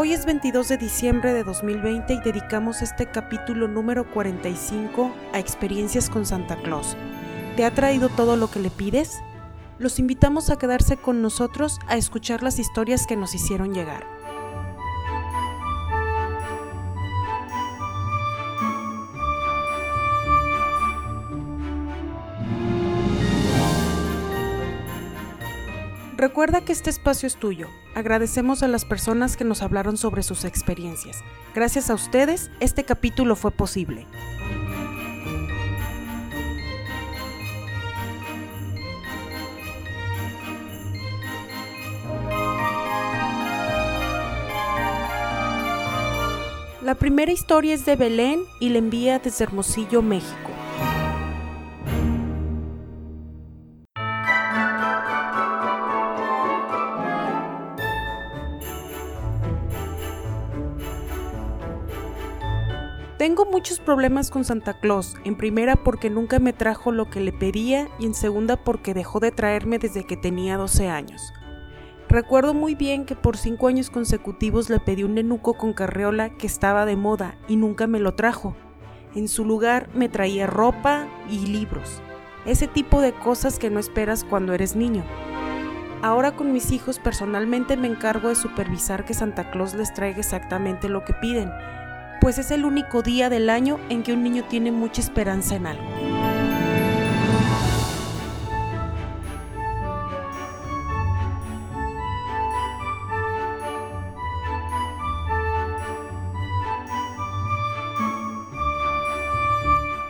Hoy es 22 de diciembre de 2020 y dedicamos este capítulo número 45 a experiencias con Santa Claus. ¿Te ha traído todo lo que le pides? Los invitamos a quedarse con nosotros a escuchar las historias que nos hicieron llegar. Recuerda que este espacio es tuyo. Agradecemos a las personas que nos hablaron sobre sus experiencias. Gracias a ustedes, este capítulo fue posible. La primera historia es de Belén y la envía desde Hermosillo, México. Tengo muchos problemas con Santa Claus, en primera porque nunca me trajo lo que le pedía y en segunda porque dejó de traerme desde que tenía 12 años. Recuerdo muy bien que por cinco años consecutivos le pedí un nenuco con carreola que estaba de moda y nunca me lo trajo. En su lugar me traía ropa y libros, ese tipo de cosas que no esperas cuando eres niño. Ahora con mis hijos personalmente me encargo de supervisar que Santa Claus les traiga exactamente lo que piden pues es el único día del año en que un niño tiene mucha esperanza en algo.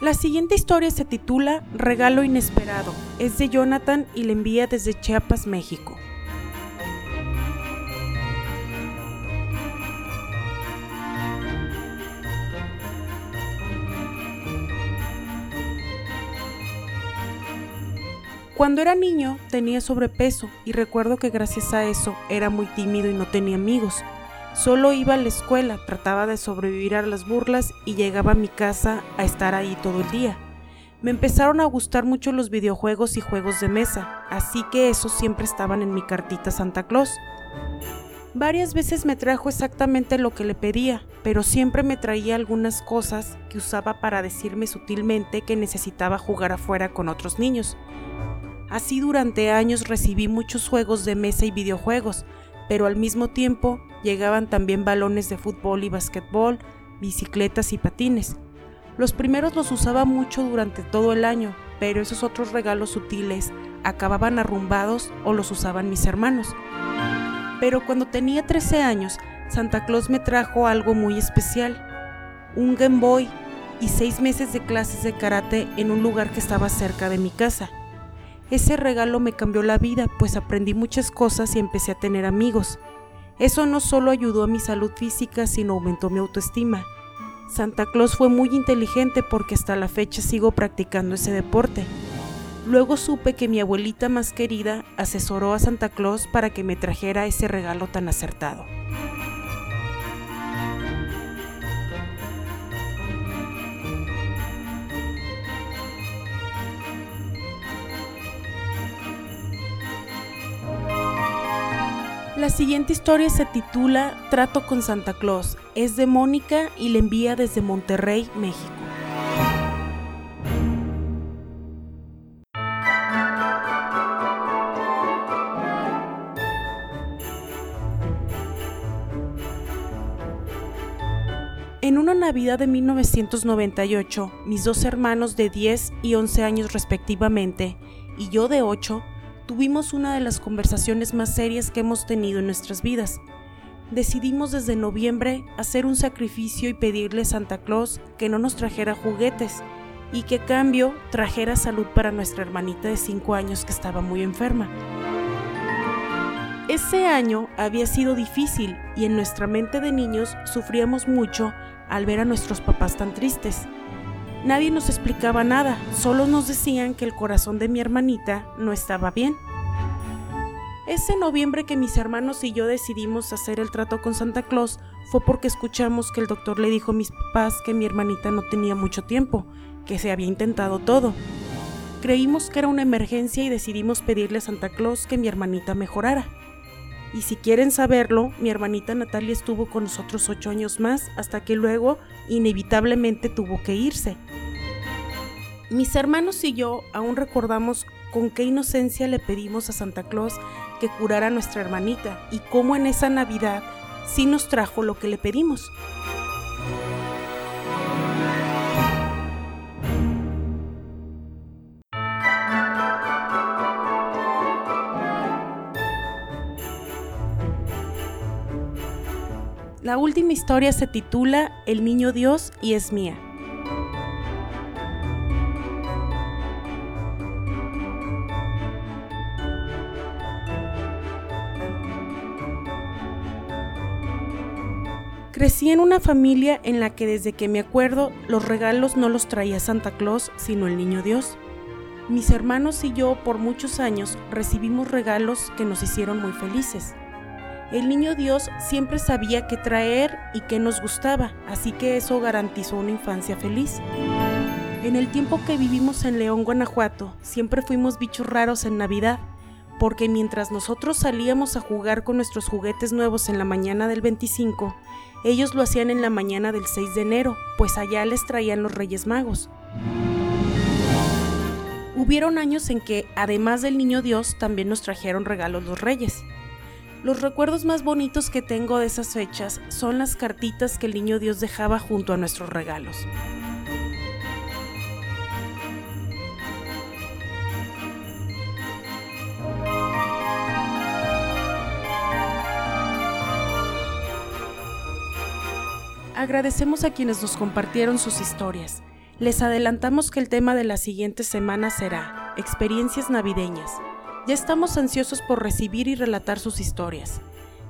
La siguiente historia se titula Regalo Inesperado. Es de Jonathan y la envía desde Chiapas, México. Cuando era niño tenía sobrepeso y recuerdo que gracias a eso era muy tímido y no tenía amigos. Solo iba a la escuela, trataba de sobrevivir a las burlas y llegaba a mi casa a estar ahí todo el día. Me empezaron a gustar mucho los videojuegos y juegos de mesa, así que esos siempre estaban en mi cartita Santa Claus. Varias veces me trajo exactamente lo que le pedía, pero siempre me traía algunas cosas que usaba para decirme sutilmente que necesitaba jugar afuera con otros niños. Así durante años recibí muchos juegos de mesa y videojuegos, pero al mismo tiempo llegaban también balones de fútbol y basquetbol, bicicletas y patines. Los primeros los usaba mucho durante todo el año, pero esos otros regalos sutiles acababan arrumbados o los usaban mis hermanos. Pero cuando tenía 13 años, Santa Claus me trajo algo muy especial, un Game Boy y seis meses de clases de karate en un lugar que estaba cerca de mi casa. Ese regalo me cambió la vida, pues aprendí muchas cosas y empecé a tener amigos. Eso no solo ayudó a mi salud física, sino aumentó mi autoestima. Santa Claus fue muy inteligente porque hasta la fecha sigo practicando ese deporte. Luego supe que mi abuelita más querida asesoró a Santa Claus para que me trajera ese regalo tan acertado. La siguiente historia se titula Trato con Santa Claus. Es de Mónica y la envía desde Monterrey, México. En una Navidad de 1998, mis dos hermanos de 10 y 11 años respectivamente, y yo de 8, tuvimos una de las conversaciones más serias que hemos tenido en nuestras vidas. Decidimos desde noviembre hacer un sacrificio y pedirle a Santa Claus que no nos trajera juguetes y que a cambio trajera salud para nuestra hermanita de 5 años que estaba muy enferma. Ese año había sido difícil y en nuestra mente de niños sufríamos mucho al ver a nuestros papás tan tristes. Nadie nos explicaba nada, solo nos decían que el corazón de mi hermanita no estaba bien. Ese noviembre que mis hermanos y yo decidimos hacer el trato con Santa Claus fue porque escuchamos que el doctor le dijo a mis papás que mi hermanita no tenía mucho tiempo, que se había intentado todo. Creímos que era una emergencia y decidimos pedirle a Santa Claus que mi hermanita mejorara. Y si quieren saberlo, mi hermanita Natalia estuvo con nosotros ocho años más hasta que luego inevitablemente tuvo que irse. Mis hermanos y yo aún recordamos con qué inocencia le pedimos a Santa Claus que curara a nuestra hermanita y cómo en esa Navidad sí nos trajo lo que le pedimos. La última historia se titula El Niño Dios y es mía. Crecí en una familia en la que desde que me acuerdo los regalos no los traía Santa Claus, sino el Niño Dios. Mis hermanos y yo por muchos años recibimos regalos que nos hicieron muy felices. El niño Dios siempre sabía qué traer y qué nos gustaba, así que eso garantizó una infancia feliz. En el tiempo que vivimos en León, Guanajuato, siempre fuimos bichos raros en Navidad, porque mientras nosotros salíamos a jugar con nuestros juguetes nuevos en la mañana del 25, ellos lo hacían en la mañana del 6 de enero, pues allá les traían los Reyes Magos. Hubieron años en que, además del Niño Dios, también nos trajeron regalos los Reyes. Los recuerdos más bonitos que tengo de esas fechas son las cartitas que el niño Dios dejaba junto a nuestros regalos. Agradecemos a quienes nos compartieron sus historias. Les adelantamos que el tema de la siguiente semana será experiencias navideñas. Ya estamos ansiosos por recibir y relatar sus historias.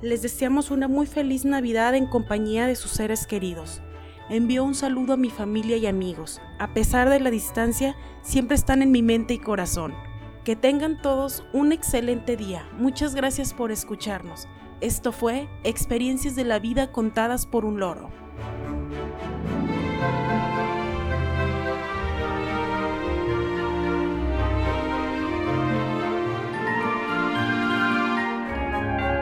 Les deseamos una muy feliz Navidad en compañía de sus seres queridos. Envío un saludo a mi familia y amigos. A pesar de la distancia, siempre están en mi mente y corazón. Que tengan todos un excelente día. Muchas gracias por escucharnos. Esto fue Experiencias de la Vida contadas por un loro.